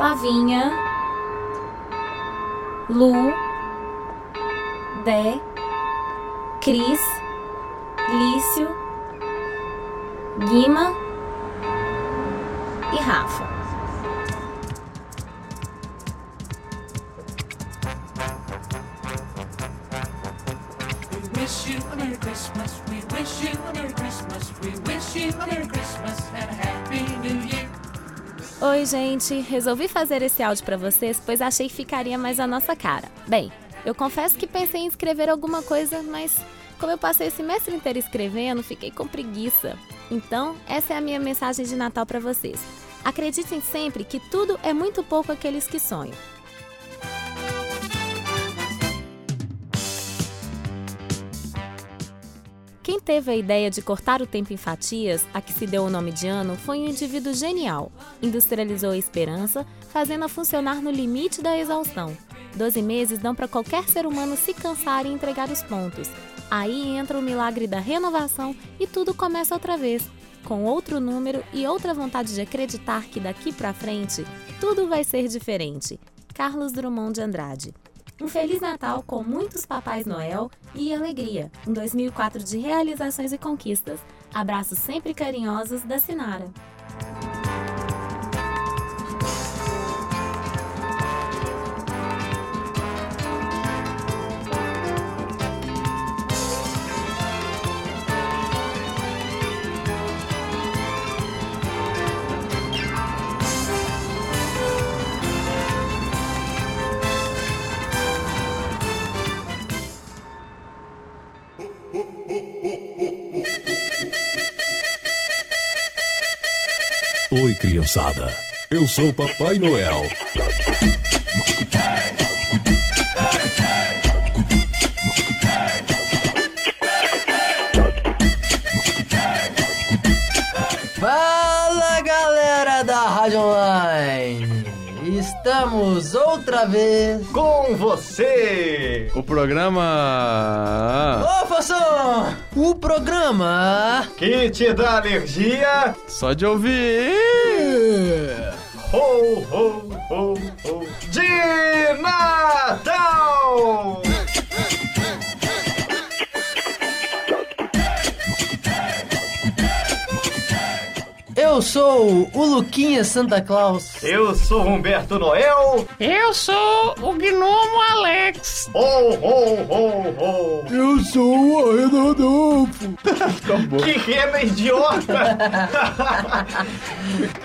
Flavinha, Lu, Dé, Cris, Lício, Guima e Rafa. Wish you Christmas. We wish you a Merry Christmas. We wish you a Merry Christmas and a Happy New Year. Oi, gente. Resolvi fazer esse áudio pra vocês, pois achei que ficaria mais a nossa cara. Bem, eu confesso que pensei em escrever alguma coisa, mas como eu passei esse semestre inteiro escrevendo, fiquei com preguiça. Então, essa é a minha mensagem de Natal pra vocês. Acreditem sempre que tudo é muito pouco aqueles que sonham. Quem teve a ideia de cortar o tempo em fatias, a que se deu o nome de ano, foi um indivíduo genial. Industrializou a esperança, fazendo-a funcionar no limite da exaustão. Doze meses dão para qualquer ser humano se cansar e entregar os pontos. Aí entra o milagre da renovação e tudo começa outra vez, com outro número e outra vontade de acreditar que daqui para frente tudo vai ser diferente. Carlos Drummond de Andrade. Um Feliz Natal com muitos Papais Noel e alegria. Um 2004 de realizações e conquistas. Abraços sempre carinhosos da Sinara. Criançada. Eu sou o Papai Noel. Fala galera da Rádio Online! Estamos outra vez. Com você! O programa. Ô, Fação! O programa. Que te dá alergia Só de ouvir. Ho, ho, ho, ho, de Natal! Eu sou o Luquinha Santa Claus. Eu sou Humberto Noel. Eu sou o gnomo Alex. Ho, ho, ho, ho. Eu sou o Arena Rodolfo. Que rena idiota!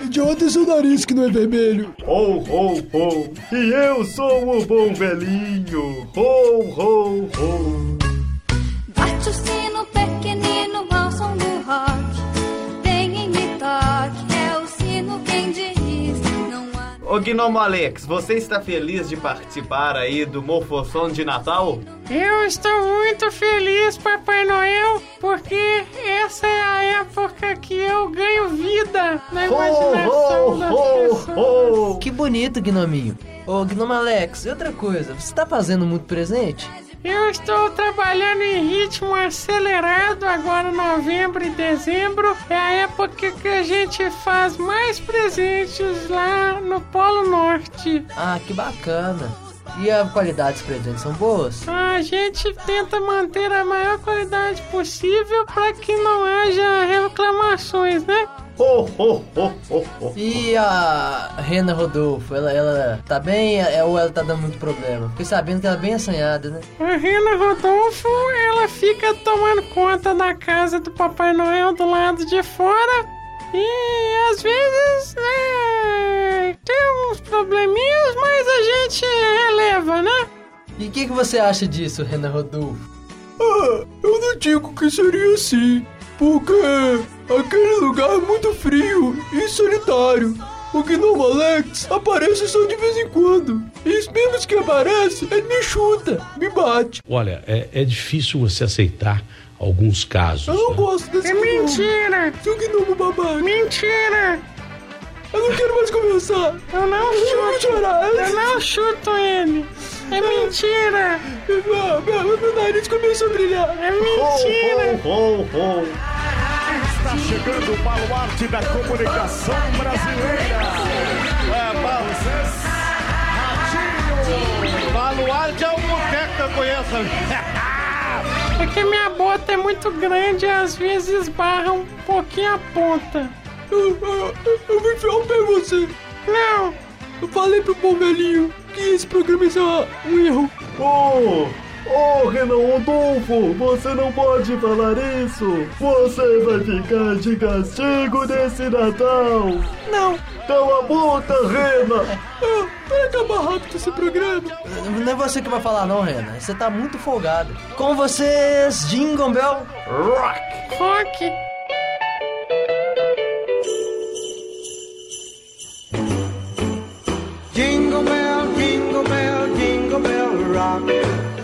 Idiota é seu nariz que não é vermelho. ho, ho, ho. E eu sou o bom velhinho. Ho, ho, ho. Bate o sino pequenino Ô Gnomo Alex, você está feliz de participar aí do Morfossom de Natal? Eu estou muito feliz, Papai Noel, porque essa é a época que eu ganho vida na imaginação Ho, das ho, ho, pessoas. ho. Que bonito, Gnominho. Ô, Gnome Alex, e outra coisa, você tá fazendo muito presente? Eu estou trabalhando em ritmo acelerado agora novembro e dezembro. É a época que a gente faz mais presentes lá no Polo Norte. Ah, que bacana. E a qualidade dos presentes são boas? A gente tenta manter a maior qualidade possível para que não haja reclamações, né? Ho, ho, ho, ho, ho. E a Rena Rodolfo, ela, ela tá bem é, ou ela tá dando muito problema? Fiquei sabendo que ela é bem assanhada, né? A Rena Rodolfo, ela fica tomando conta da casa do Papai Noel do lado de fora e às vezes né, tem uns probleminhas, mas a gente releva, né? E o que, que você acha disso, Rena Rodolfo? Ah, eu não digo que seria assim. Porque aquele lugar é muito frio e solitário. O Gnome Alex aparece só de vez em quando. E os mesmos que aparece, ele me chuta, me bate. Olha, é, é difícil você aceitar alguns casos. Eu não né? gosto desse É gnomo. mentira! Seu gnomo babaca. Mentira! Eu não quero mais conversar. Eu não Eu vou chuto! chorar. Eu não chuto ele! É mentira! Meu, meu, meu nariz começou a brilhar. É mentira! Ho, ho, ho. Está chegando o baluarte da comunicação brasileira. É, Balsas, Ratinho. Baluarte é um boteco que eu conheço. É que minha bota é muito grande e às vezes esbarra um pouquinho a ponta. Eu, eu, eu vou enfiar o pé em você. Não, Eu falei pro bom velhinho que esse programa é um erro. Oh, oh, Renan Rodolfo, você não pode falar isso. Você vai ficar de castigo nesse Natal. Não, Cala a boca, Renan. ah, vai acabar rápido esse programa. Não é você que vai falar não, Renan. Você tá muito folgado. Com vocês, Jingle Bell Rock. rock. Jingle bell, jingle bell, jingle bell rock.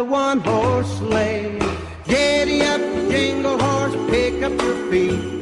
The one horse sleigh. Giddy up, jingle horse, pick up your feet.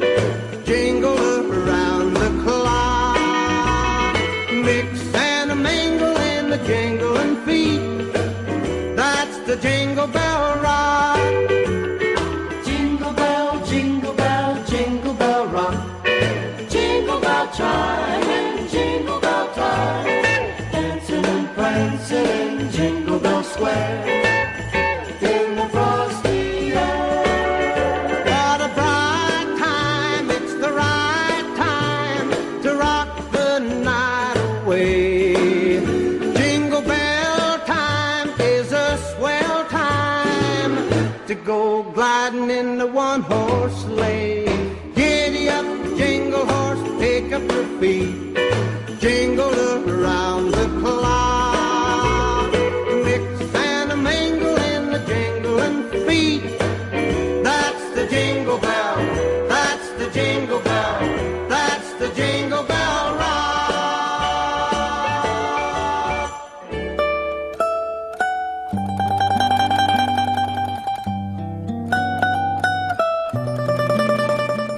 The jingle bell. That's the jingle bell rock.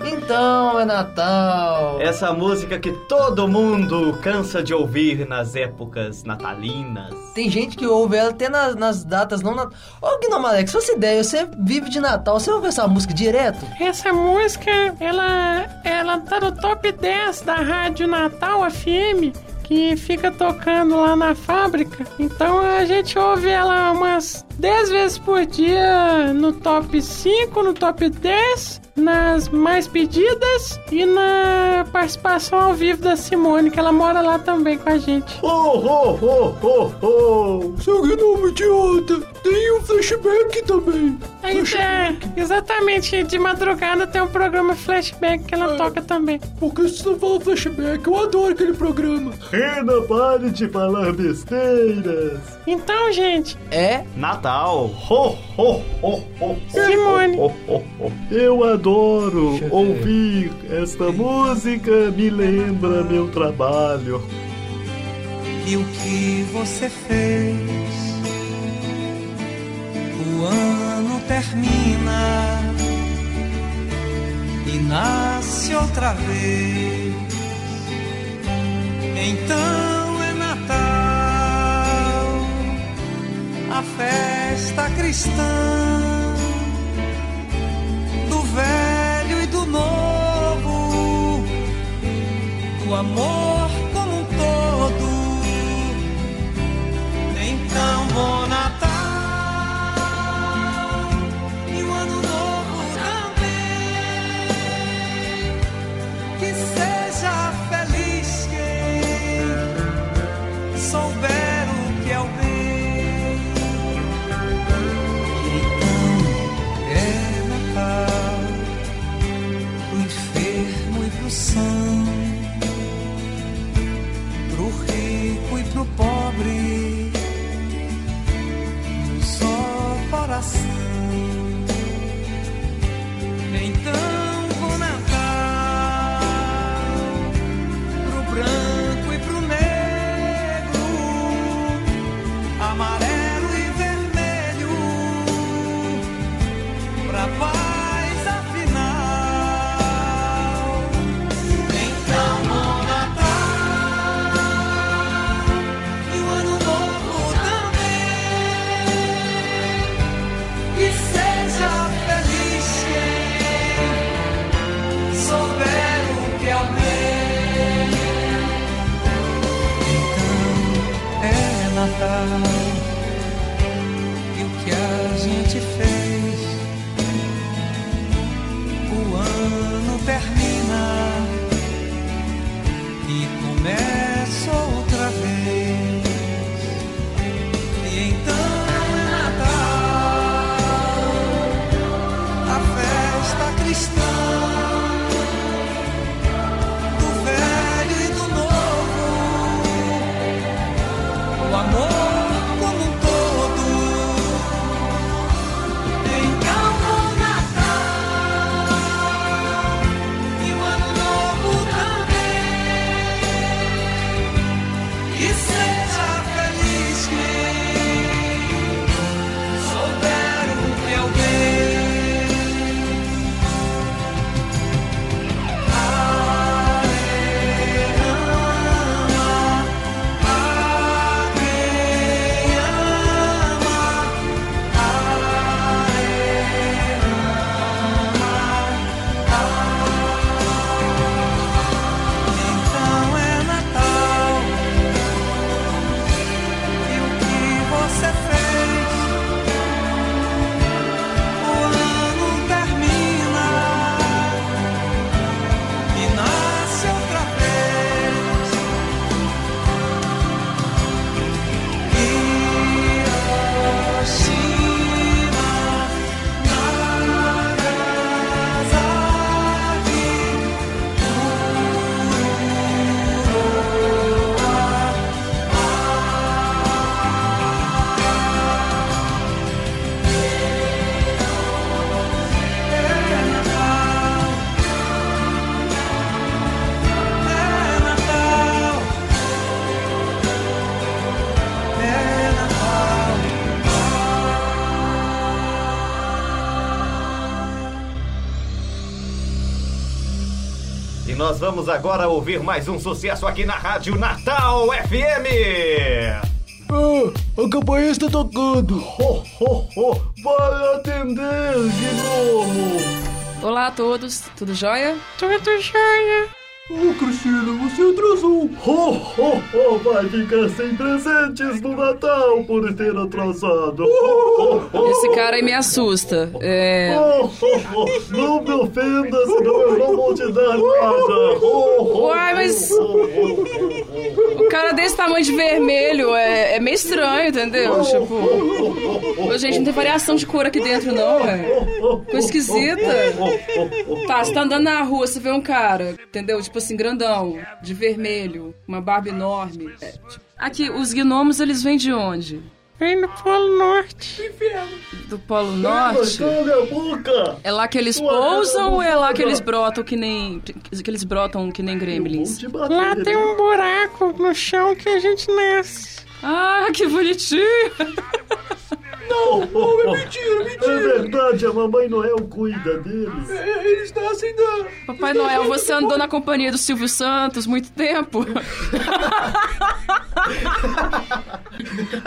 Então é Natal. Essa música que todo mundo cansa de ouvir nas épocas natalinas. Tem gente que ouve ela até nas, nas datas não natal. Ô, Gnome Alex, se fosse ideia, você vive de Natal, você ouve essa música direto? Essa música, ela, ela tá no top 10 da Rádio Natal FM, que fica tocando lá na fábrica. Então a gente ouve ela umas 10 vezes por dia no top 5, no top 10, nas mais pedidas e na participação ao vivo da Simone, que ela mora lá também com a gente. Oh, oh, oh, oh, oh. Seu gnome idiota, tem um flashback também. Aí, é, exatamente, de madrugada tem um programa flashback que ela toca também. Por que você não fala flashback? Eu adoro aquele programa. Renan, pare de falar besteiras. Então, gente, É? Natal. Ho, ho, ho, ho. Simone. Ho, ho, ho. Eu adoro ouvir esta música, me lembra meu trabalho. E o que você fez? O ano termina e nasce outra vez. Então festa cristã do velho e do novo, do amor vamos agora ouvir mais um sucesso aqui na Rádio Natal FM. Ah, a campainha está tocando. Ho, ho, ho. Vai atender, gnomo. Olá a todos, tudo jóia? Tudo jóia. Ô, Cristina, você atrasou. Ho, ho, ho. Vai ficar sem presentes no Natal por ter atrasado. Ho, ho, ho. Esse cara aí me assusta. É. Ho, ho, ho. Não me ofenda, senão eu não vou te dar nada. Ho, ho, Uai, mas. O cara desse tamanho de vermelho é, é meio estranho, entendeu? Tipo. Ô, gente, não tem variação de cor aqui dentro, não, é. Ficou esquisita. Tá, você tá andando na rua, você vê um cara, entendeu? Tipo assim, grandão, de vermelho, uma barba enorme. É, tipo- Aqui, os gnomos, eles vêm de onde? Vem do Polo Norte. Do Polo Norte? É lá que eles pousam ou é lá que eles brotam que nem. que eles brotam que nem gremlins? Lá tem um buraco no chão que a gente nasce. Ah, que bonitinho! Não, não, é mentira, mentira. É verdade, a Mamãe Noel cuida deles. Eles nascem da. Papai Noel, você andou na companhia do Silvio Santos muito tempo?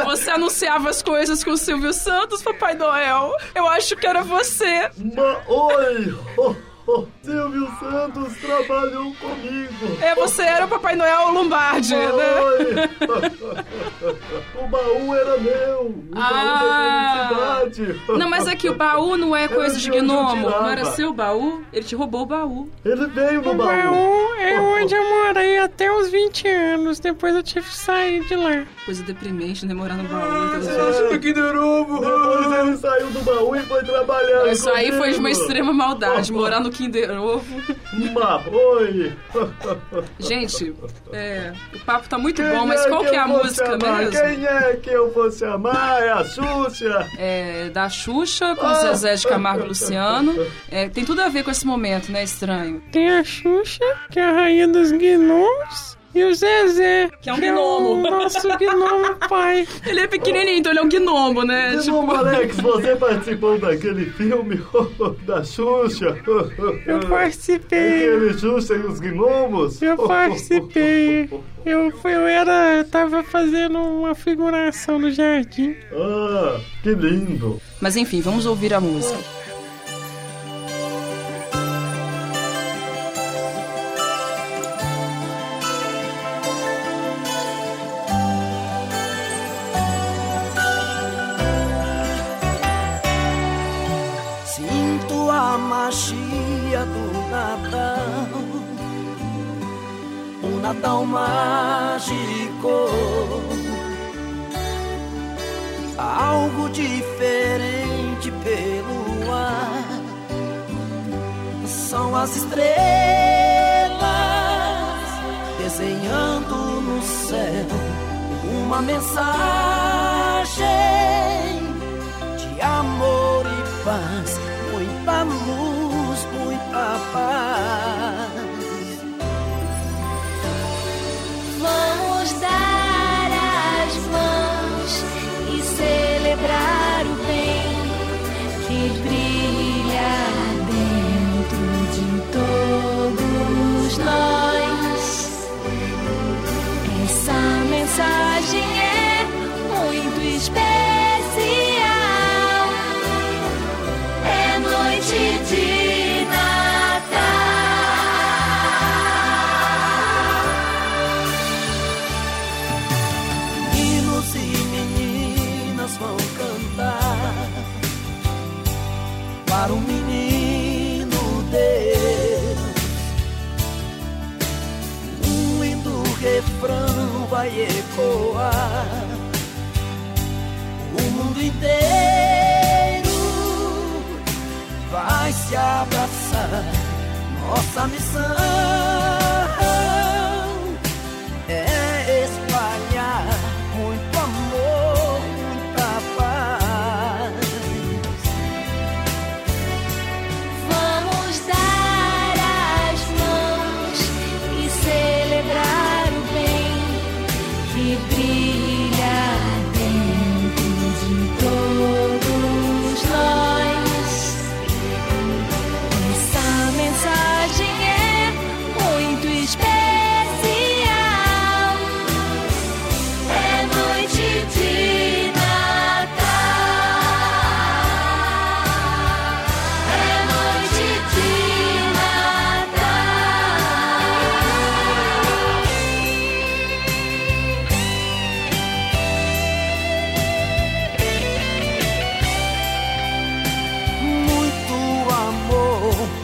Você anunciava as coisas com o Silvio Santos, Papai Noel? Eu acho que era você. Ma Oi! Oh, oh, Silvio Santos trabalhou comigo. É, você era o Papai Noel Lombardi, né? Oi! o baú era meu. O Ah. baú da verdade. Não, mas aqui, o baú não é coisa de gnomo. Não era seu baú? Ele te roubou o baú. Ele veio no O baú. baú é onde eu morei até os 20 anos. Depois eu tive que sair de lá. Coisa deprimente, né? Morar no baú. Acha que de novo? Depois ele saiu do baú e foi trabalhar. Isso aí foi de uma extrema maldade, morar no Kinder Ovo. Marroi. Gente, é, o papo tá muito Quem bom, mas é qual que é a música mesmo? Quem é que eu fosse amar? É a Xuxa. É, da Xuxa com Ah. Zezé de Camargo e Luciano. É, tem tudo a ver com esse momento, né? Estranho. Tem a Xuxa, que é a rainha dos gnomos. E o Zezé, Que é um gnomo. o nosso gnomo pai. Ele é pequenininho, então ele é um gnomo, né? Gnomo Alex, você participou daquele filme da Xuxa? Eu participei. Aquele Xuxa e os gnomos? Eu participei. Eu, fui, eu era. Eu tava fazendo uma figuração no jardim. Ah, que lindo. Mas enfim, vamos ouvir a música. As estrelas desenhando no céu uma mensagem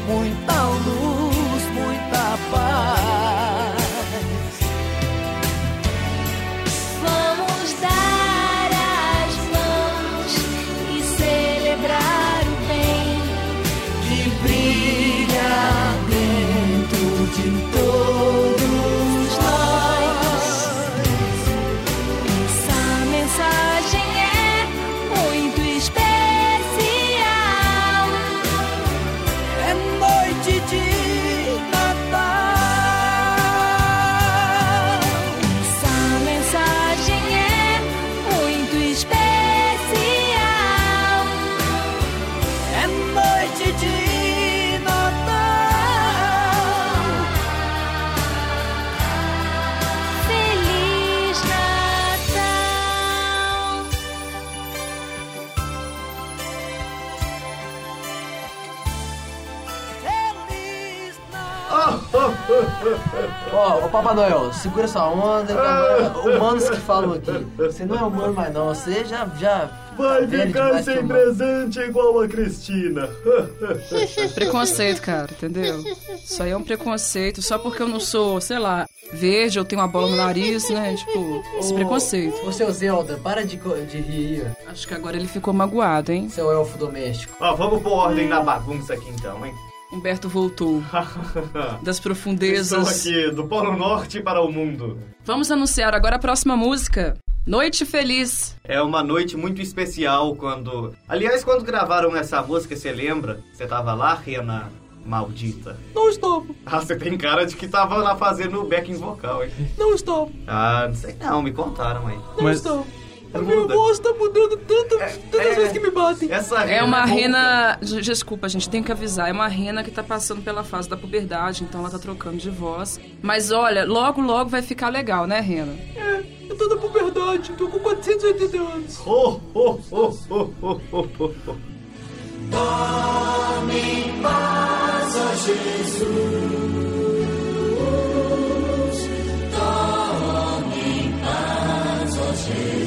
muy Papai Noel, segura sua onda. Humanos que falam aqui. Você não é humano mais não, você já. já Vai tá ficar sem presente igual a Cristina. Preconceito, cara, entendeu? Isso aí é um preconceito. Só porque eu não sou, sei lá, verde, eu tenho uma bola no nariz, né? Tipo, esse Ô, preconceito. Ô, seu Zelda, para de, de rir Acho que agora ele ficou magoado, hein? Seu elfo doméstico. Ó, vamos pôr ordem na bagunça aqui então, hein? Humberto voltou das Estou profundezas. aqui do Polo Norte para o mundo. Vamos anunciar agora a próxima música. Noite Feliz. É uma noite muito especial quando. Aliás, quando gravaram essa música, você lembra? Você tava lá, Rena Maldita? Não estava, Ah, você tem cara de que tava lá fazendo o backing vocal, hein? não estava, Ah, não sei não, me contaram aí. não Mas- estava. A minha Muda. voz tá mudando tanto, tantas é. vezes que me batem. Essa É uma rouca. rena. Des- Desculpa, gente, tem que avisar. É uma rena que tá passando pela fase da puberdade, então ela tá trocando de voz. Mas olha, logo, logo vai ficar legal, né, Rena? É, eu tô na puberdade, tô com 480 anos. Oh, oh, oh, oh, oh, oh, oh, oh. Noite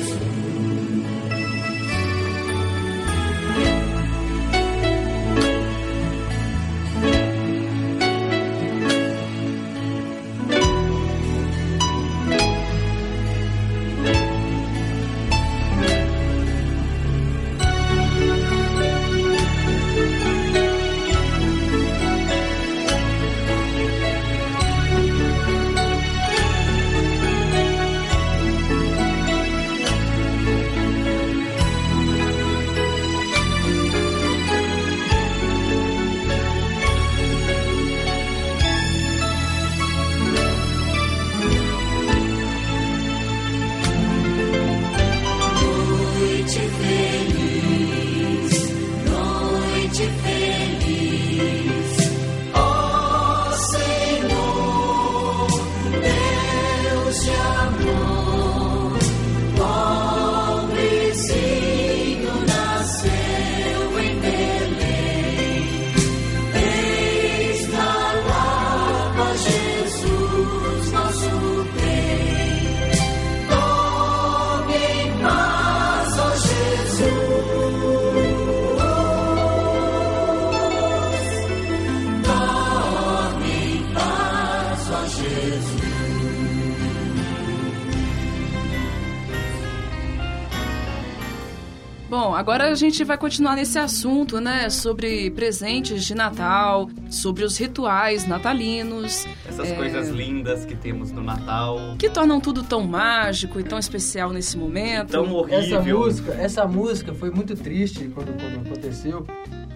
a gente vai continuar nesse assunto, né? Sobre presentes de Natal, sobre os rituais natalinos. Essas é, coisas lindas que temos no Natal. Que tornam tudo tão mágico e tão especial nesse momento. Tão horrível. Essa música, essa música foi muito triste quando, quando aconteceu,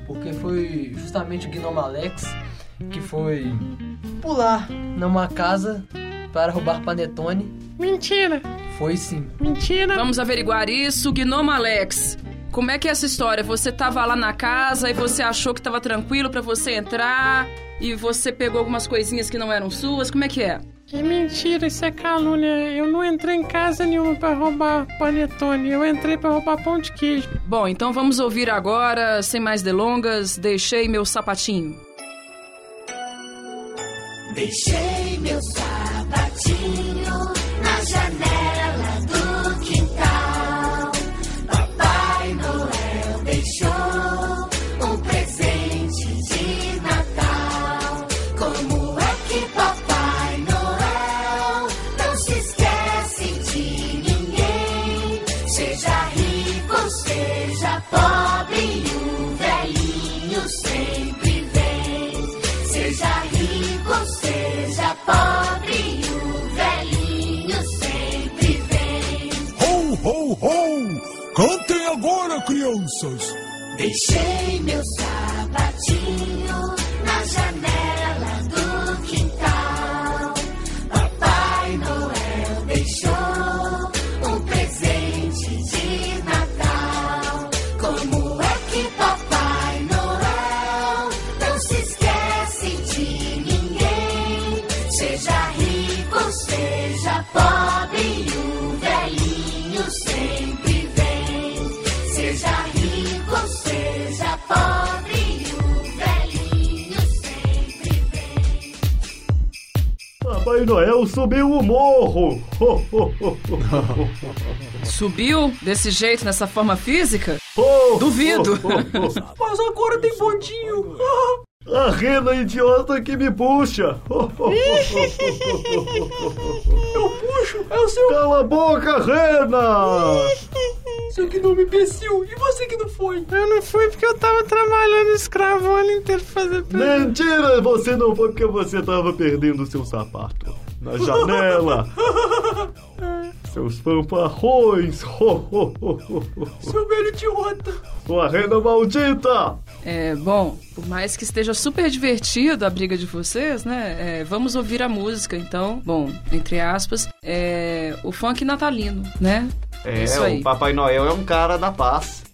porque foi justamente o Gnome Alex que foi pular numa casa para roubar panetone. Mentira, Foi sim. mentira. Vamos averiguar isso. Gnome Alex, como é que é essa história? Você tava lá na casa e você achou que tava tranquilo pra você entrar e você pegou algumas coisinhas que não eram suas? Como é que é? Que mentira, isso é calúnia. Eu não entrei em casa nenhuma pra roubar panetone. Eu entrei pra roubar pão de queijo. Bom, então vamos ouvir agora, sem mais delongas, Deixei Meu Sapatinho. Deixei meu sapatinho na janela Cantem agora, crianças! Deixei meu sapatinho na janela Papai Noel subiu o morro. Subiu desse jeito, nessa forma física? Duvido. Mas agora tem bondinho. A rena idiota que me puxa. Eu puxo, é o seu, Cala a boca, rena! Seu gnome imbecil. E você que não foi? Eu não fui porque eu tava trabalhando escravo o ano inteiro pra fazer. Mentira! Você não foi porque você tava perdendo seu sapato na janela. Seus fanfarrões. Ho, ho, ho, ho, ho. Seu velho idiota. Sua rena maldita! É, bom, por mais que esteja super divertido a briga de vocês, né? é, vamos ouvir a música, então. Bom, entre aspas, é, o funk natalino, né? É, Isso aí. o Papai Noel é um cara da paz.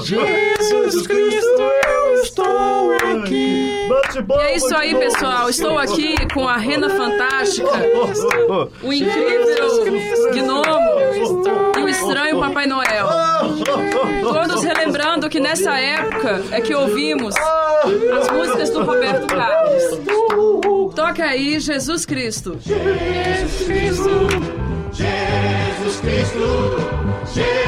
Jesus Cristo, eu estou aqui! E é isso aí, pessoal. Estou aqui com a Rena Fantástica, o incrível Gnomo e o estranho Papai Noel. Todos relembrando que nessa época é que ouvimos as músicas do Roberto Carlos. Toca aí, Jesus Cristo. Jesus Cristo, Jesus Cristo, Jesus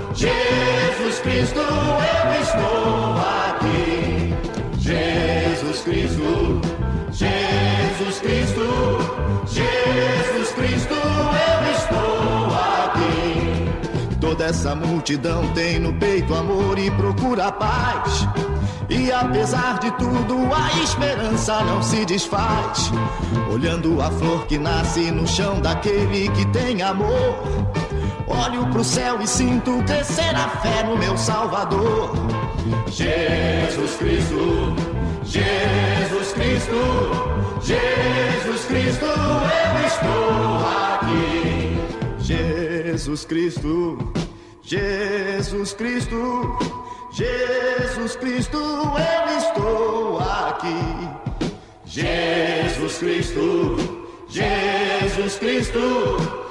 Jesus Cristo, eu estou aqui. Jesus Cristo, Jesus Cristo, Jesus Cristo, eu estou aqui. Toda essa multidão tem no peito amor e procura paz. E apesar de tudo, a esperança não se desfaz. Olhando a flor que nasce no chão daquele que tem amor. Olho pro céu e sinto crescer a fé no meu Salvador. Jesus Cristo, Jesus Cristo, Jesus Cristo, eu estou aqui. Jesus Cristo, Jesus Cristo, Jesus Cristo, eu estou aqui. Jesus Cristo, Jesus Cristo,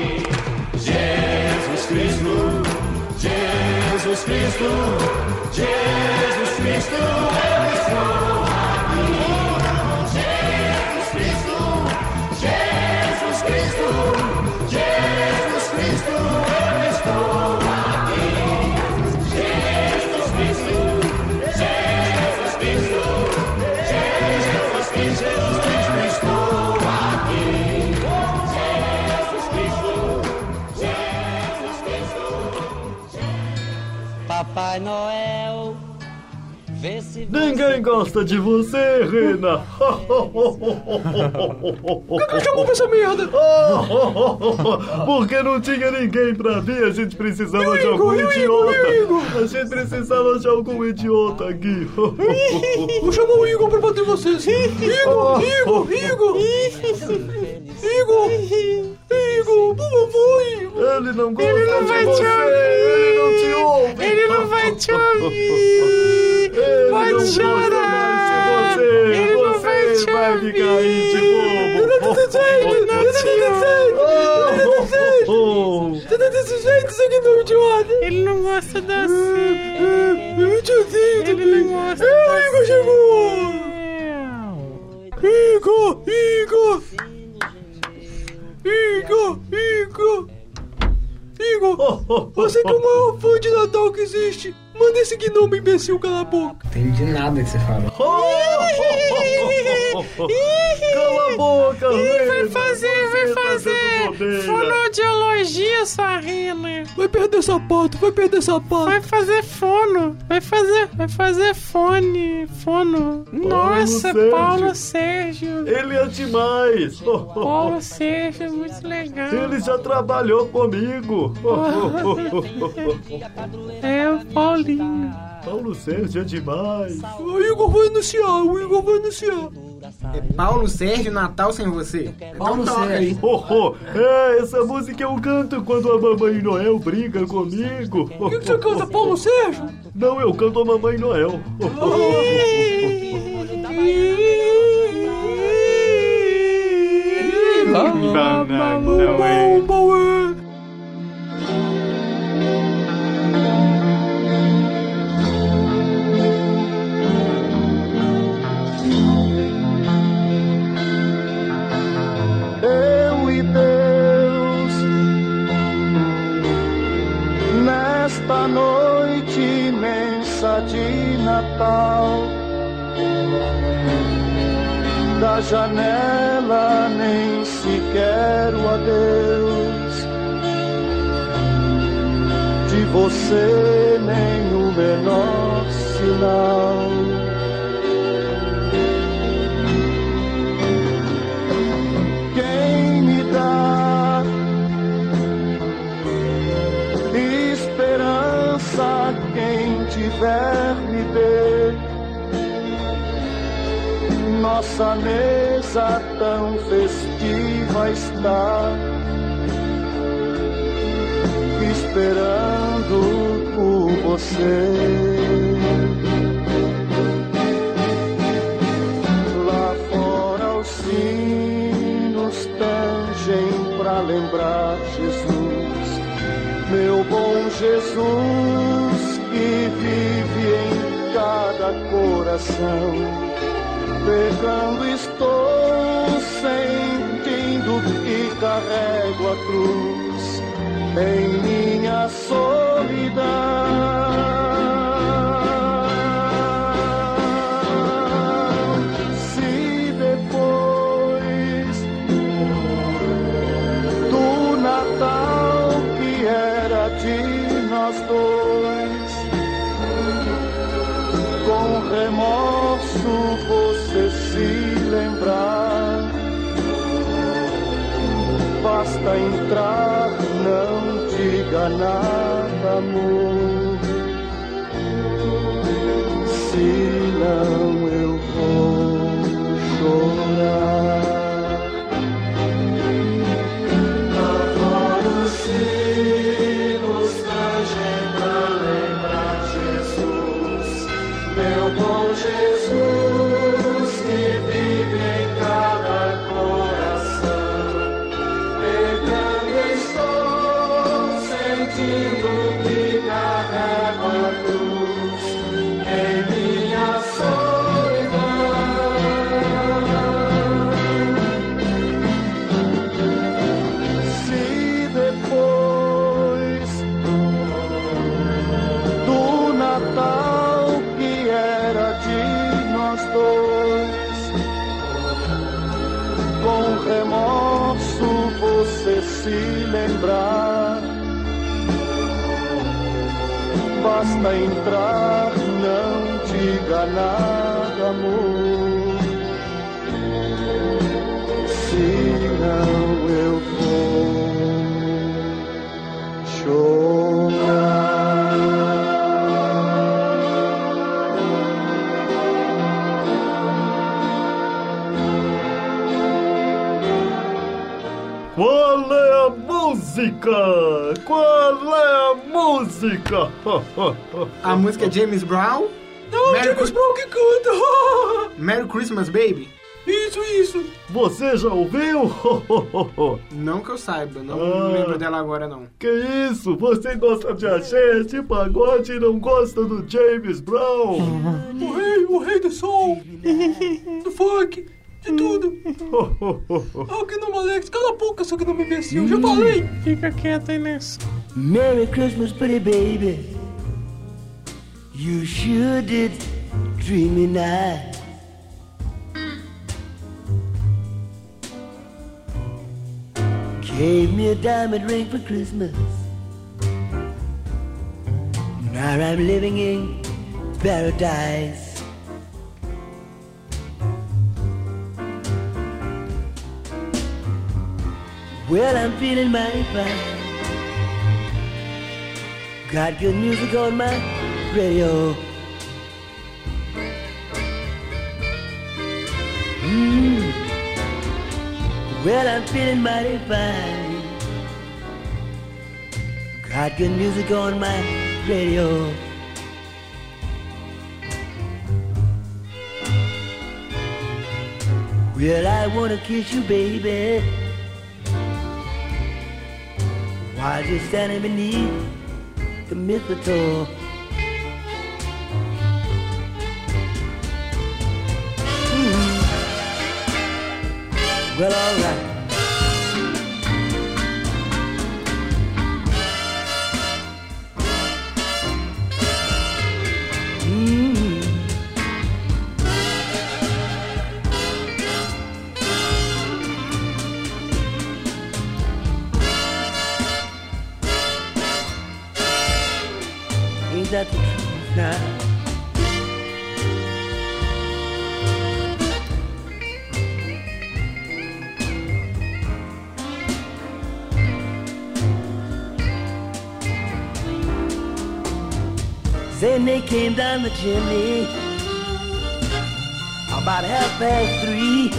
Cristo, Jesus Cristo, Ninguém gosta de você, Rena. Por que chamou pra essa merda? Porque não tinha ninguém pra vir, a gente precisava de algum idiota. A gente precisava de algum idiota aqui. Vou chamar o Igor pra bater vocês. Igor, Igor, Igor. Igor, Igor, por favor, Igor. Ele não gosta Ele não de vai te você, ouvir. ele não te ouve. Ele não vai te ouvir. Ele Pode não chorar. você. Ele não você vai te vai ficar aí de bobo. Eu não tô desse jeito, eu não tô desse jeito, eu não tô desse jeito. Você tá desse jeito, seu gnome idiota. Ele não gosta da você. Eu te odeio, Ele não gosta É, da o Igor chegou. Igor, Igor. Igor, Igor. Igor, você que é o maior fã de Natal que existe. Manda esse gnome imbecil calar a boca. Entendi nada que você fala. Cala a boca, Ih, vai fazer, vai Você fazer fonoaudiologia, sua rena. Vai perder sapato, vai perder sapato. Vai fazer fono, vai fazer, vai fazer fone, fono. Nossa, Sérgio. Paulo Sérgio. Ele é demais. Paulo Sérgio é muito legal. Ele já trabalhou comigo. É o Paulinho. Paulo Sérgio é demais. O Igor vai anunciar, o Igor vai anunciar. É Paulo Sérgio Natal sem você. Paulo então toca Sérgio. Oh, oh, é, essa música eu canto quando a Mamãe Noel briga comigo. O que, que você canta, Paulo Sérgio? Não, eu canto a Mamãe Noel. Não, não, não é. Natal. Da janela nem sequer o adeus de você nem o menor sinal. quem nossa mesa tão festiva está esperando por você Lá fora os sinos tangem pra lembrar Jesus, meu bom Jesus que vive em cada coração. Pecando estou, sentindo que carrego a cruz em minha solidão. Basta entrar, não diga nada, amor. Senão eu Basta entrar, não diga nada, amor. Senão eu vou Qual é a música? Qual é a música? A música é James Brown. Não, Merry James Brown que canta. Merry Christmas, Baby. Isso, isso. Você já ouviu? Não que eu saiba, não Ah. lembro dela agora não. Que isso? Você gosta de axé, de pagode e não gosta do James Brown? O rei, o rei do sol. Do funk. De tudo. Ah, que não, Alex. Cala a boca, seu que não me imbecil. Já falei. Fica quieto aí nessa. Merry Christmas, pretty baby. You sure did me nice. Gave me a diamond ring for Christmas. Now I'm living in paradise. Well, I'm feeling mighty fine. Got good music on my radio. Mm. Well, I'm feeling mighty fine. Got good music on my radio. Well, I wanna kiss you, baby. While you're standing beneath the mistletoe. Well, alright. Came down the chimney about half past three.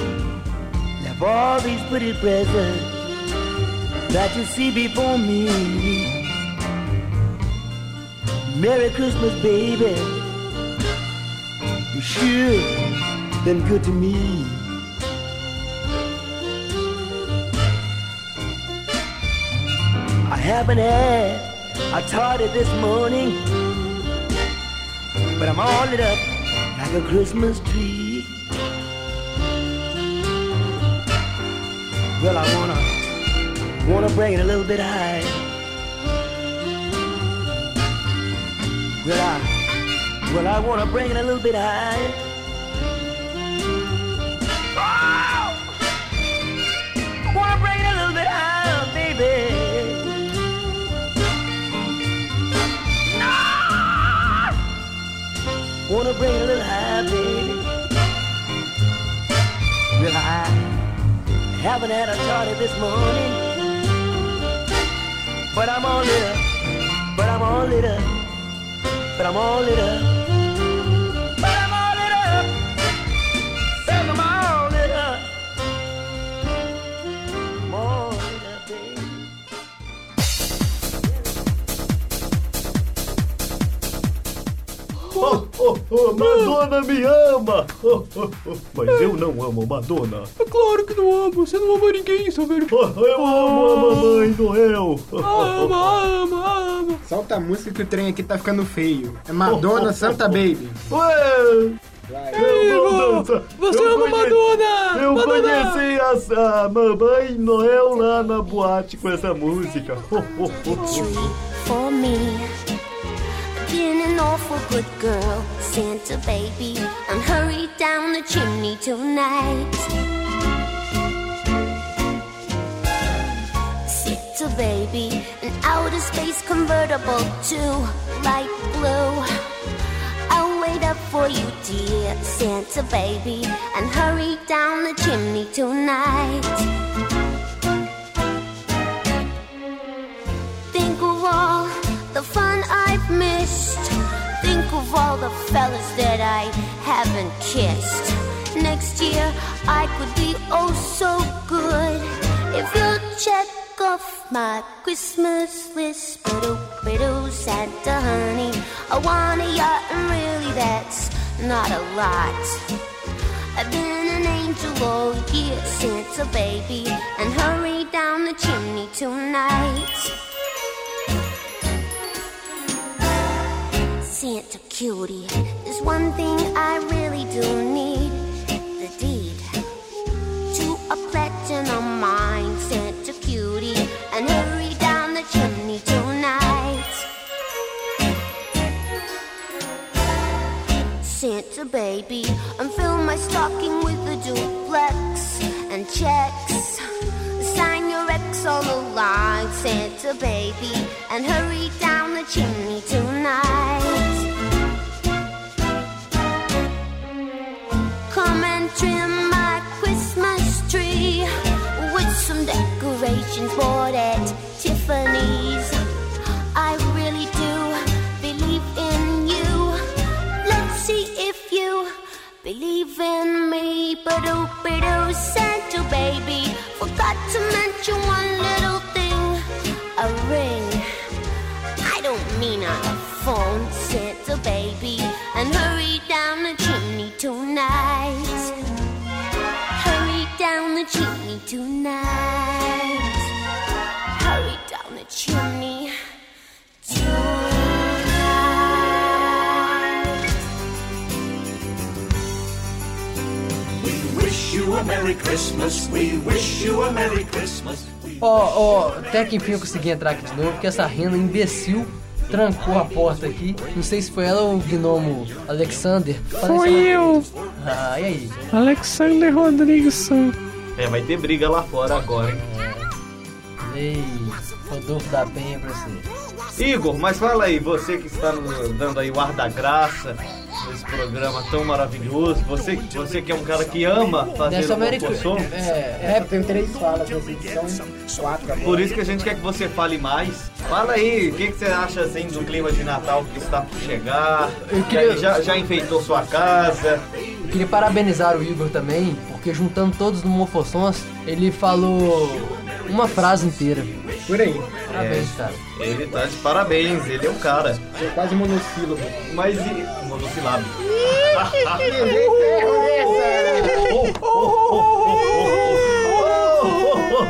Left all these pretty presents that you see before me. Merry Christmas, baby. You sure been good to me. I haven't had a tardy this morning, but I'm all lit up like a Christmas tree. Well, I wanna, wanna bring it a little bit high. Well, I, well, I wanna bring it a little bit high. Wanna bring a little higher, baby. Well, I haven't had a tardy this morning, but I'm on it up But I'm all lit up, but I'm all lit up. Madonna me ama! Oh, oh, oh, Mas eu não amo Madonna. É claro que não amo, você não ama ninguém, seu velho. Eu amo a Mamãe Noel. Ama, ama, ama. Solta a música que o trem aqui tá ficando feio. É Madonna Santa Baby. Ué! Vai. Eu. Você Eu ama conhe- Madonna! Eu Madonna! conheci a, a Mamãe Noel lá na boate com essa música. Oh, oh, oh. Been an awful good girl, Santa baby, and hurry down the chimney tonight. Santa baby, an outer space convertible to light blue. I'll wait up for you, dear Santa baby, and hurry down the chimney tonight. Think of all of all the fellas that I haven't kissed. Next year I could be oh so good if you'll check off my Christmas list. But oh, Santa honey, I want a yacht, and really that's not a lot. I've been an angel all year, Santa baby, and hurry down the chimney tonight. Santa cutie, there's one thing I really do need the deed to a platinum mine. Santa cutie, and hurry down the chimney tonight. Santa baby, and fill my stocking with a duplex and checks. Sign your ex on the line, Santa baby, and hurry down the chimney to mention one little thing a ring. I don't mean on a phone, Santa baby, and hurry down the chimney tonight. Hurry down the chimney tonight. Ó, ó, até que enfim eu consegui entrar aqui de novo, porque essa rena imbecil trancou a porta aqui. Não sei se foi ela ou o gnomo Alexander. Foi eu. Ah, e aí? Alexander Rodriguesson. É, vai ter briga lá fora agora, hein? Ei, Rodolfo da Penha pra você. Igor, mas fala aí, você que está dando aí o ar da graça nesse programa tão maravilhoso, você, você que é um cara que ama fazer o É, É, eu tenho três falas nessa edição, quatro agora. por isso que a gente quer que você fale mais. Fala aí, o que, que você acha assim do clima de Natal que está por chegar? Eu queria- já, já enfeitou sua casa? Eu queria parabenizar o Igor também, porque juntando todos no Mofosons, ele falou uma frase inteira. Por aí. Parabéns, cara. Ele tá de parabéns, ele é o cara. Foi quase monossílabo. Mas e. Monossilábico. Levei ferro nessa!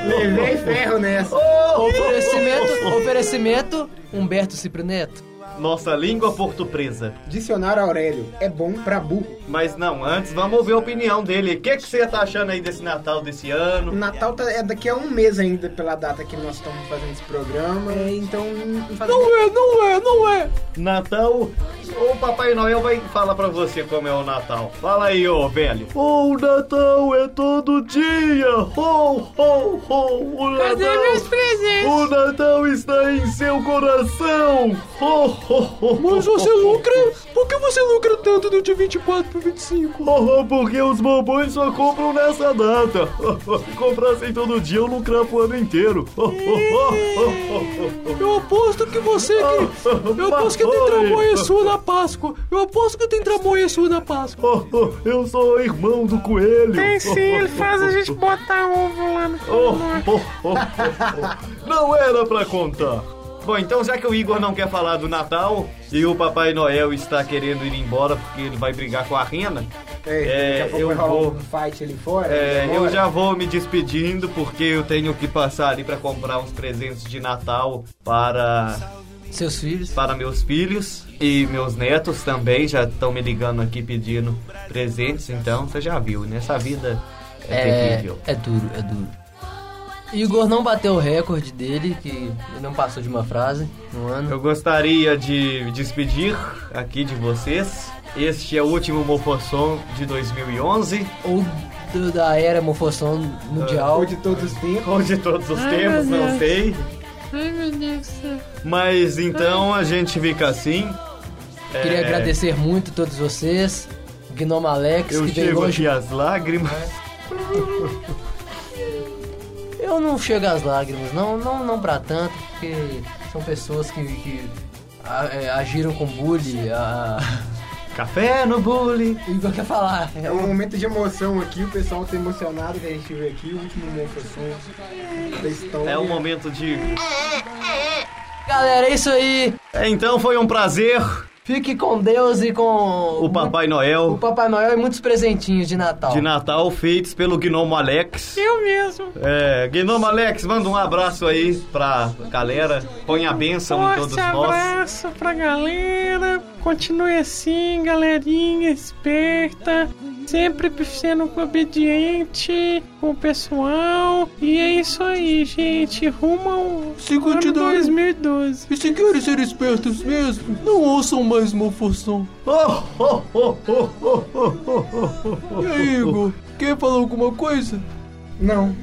Levei ferro nessa. Oferecimento, oferecimento, Humberto Ciprineto. Nossa língua porto presa. Dicionário Aurélio é bom pra burro. Mas não, antes vamos ouvir a opinião dele. O que, que você tá achando aí desse Natal desse ano? O Natal tá, é daqui a um mês ainda, pela data que nós estamos fazendo esse programa. é, Então, não faz Não é, não é, não é. Natal O Papai Noel vai falar pra você como é o Natal. Fala aí, ô velho. O Natal é todo dia! Ho, ho, ho! O Cadê Natal, meus presentes? o Natal está em seu coração! Ho, ho, Mas você lucra? Por que você lucra tanto do dia 24 pro 25? Oh, porque os bombons só compram nessa data. Se comprassem todo dia, eu lucrava o ano inteiro. Eu aposto que você que. Eu aposto que tem tramonha sua na Páscoa. Eu aposto que tem tramonha sua na Páscoa. Eu sou irmão do coelho. Tem sim, ele faz a gente botar ovo lá no Oh, oh, oh, oh. Não era pra contar. Bom, então já que o Igor não quer falar do Natal e o Papai Noel está querendo ir embora porque ele vai brigar com a Rena, É, pouco eu vou. um fight ali fora. É, vai eu já vou me despedindo porque eu tenho que passar ali para comprar uns presentes de Natal para seus filhos, para meus filhos e meus netos também já estão me ligando aqui pedindo presentes. Então você já viu, nessa vida é, É, terrível. é duro, é duro. Igor não bateu o recorde dele, que não passou de uma frase no ano. Eu gostaria de despedir aqui de vocês. Este é o último Mofossom de 2011. Ou do- da era Mofossom mundial. Ou de todos os tempos. Ou de todos os Ai, tempos, não Deus. sei. Ai, meu Deus do céu. Mas então a gente fica assim. Queria É, agradecer muito a todos vocês. Gnome Alex, Eu que veio aqui às lágrimas. Eu não chego às lágrimas, não, não, não pra tanto, porque são pessoas que, que a- é, agiram com bullying. A... Café no bullying. Igor quer falar. É um momento de emoção aqui, o pessoal tá emocionado que a gente veio aqui, o último Mofossom da história. É o momento de. Galera, é isso aí. Então foi um prazer. Fique com Deus e com O Papai Noel o Papai Noel e muitos presentinhos de Natal. de Natal feitos pelo Gnomo Alex. Eu mesmo. É, Gnomo Alex, manda um abraço aí pra galera. Põe a bênção em todos Forte nós. abraço pra galera. Continue assim, galerinha esperta. Sempre sendo obediente com o pessoal. E é isso aí, gente. Rumo ao Se ano continuar- 2012. E se querem ser espertos mesmo, não ouçam mais Mofossom. E aí, Igor? Quer falar alguma coisa? Não.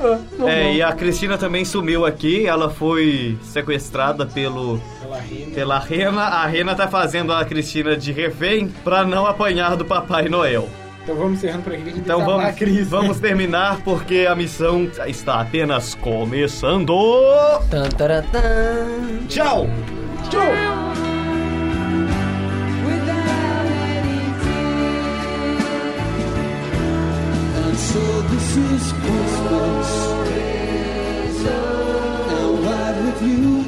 Ah, não, É, não. e a Cristina também sumiu aqui. Ela foi sequestrada pelo. Pela Rena. A Rena tá fazendo a Cristina de refém pra não apanhar do Papai Noel. Então vamos encerrando por aqui que a gente Então vamos, a Cris. vamos terminar porque a missão está apenas começando. Tan, taratã. Tchau! Tchau! And so this is Christmas. And why have you